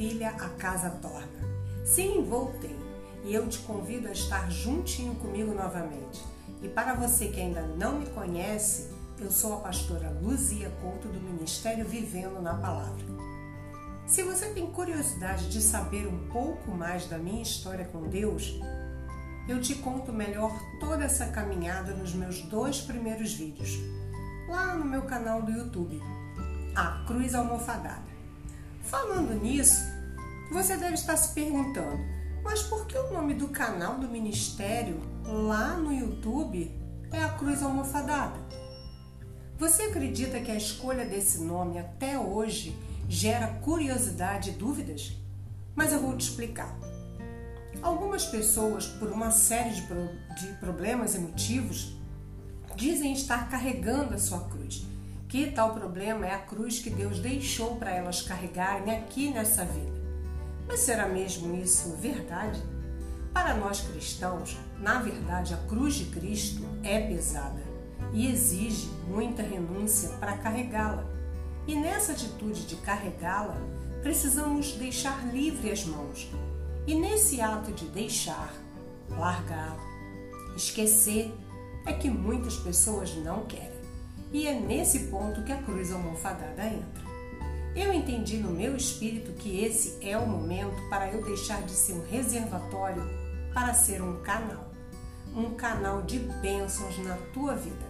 filha a casa torna. Sim, voltei. E eu te convido a estar juntinho comigo novamente. E para você que ainda não me conhece, eu sou a pastora Luzia Couto do Ministério Vivendo na Palavra. Se você tem curiosidade de saber um pouco mais da minha história com Deus, eu te conto melhor toda essa caminhada nos meus dois primeiros vídeos, lá no meu canal do YouTube, A Cruz Almofadada. Falando nisso, você deve estar se perguntando, mas por que o nome do canal do ministério lá no YouTube é A Cruz Almofadada? Você acredita que a escolha desse nome até hoje gera curiosidade e dúvidas? Mas eu vou te explicar. Algumas pessoas, por uma série de, pro, de problemas e motivos, dizem estar carregando a sua cruz. Que tal problema é a cruz que Deus deixou para elas carregarem aqui nessa vida? Mas será mesmo isso verdade? Para nós cristãos, na verdade, a cruz de Cristo é pesada e exige muita renúncia para carregá-la. E nessa atitude de carregá-la, precisamos deixar livre as mãos e nesse ato de deixar, largar, esquecer, é que muitas pessoas não querem. E é nesse ponto que a cruz almofadada entra. Eu entendi no meu espírito que esse é o momento para eu deixar de ser um reservatório para ser um canal. Um canal de bênçãos na tua vida.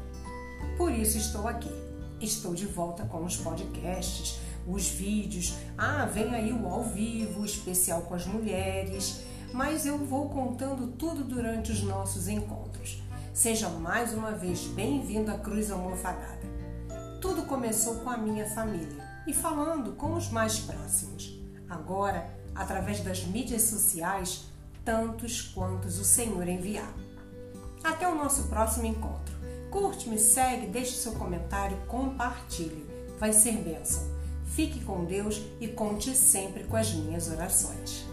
Por isso estou aqui. Estou de volta com os podcasts, os vídeos. Ah, vem aí o ao vivo, especial com as mulheres. Mas eu vou contando tudo durante os nossos encontros. Seja mais uma vez bem-vindo à Cruz Almofadada. Tudo começou com a minha família e falando com os mais próximos. Agora, através das mídias sociais, tantos quantos o Senhor enviar. Até o nosso próximo encontro. Curte, me segue, deixe seu comentário, compartilhe. Vai ser bênção. Fique com Deus e conte sempre com as minhas orações.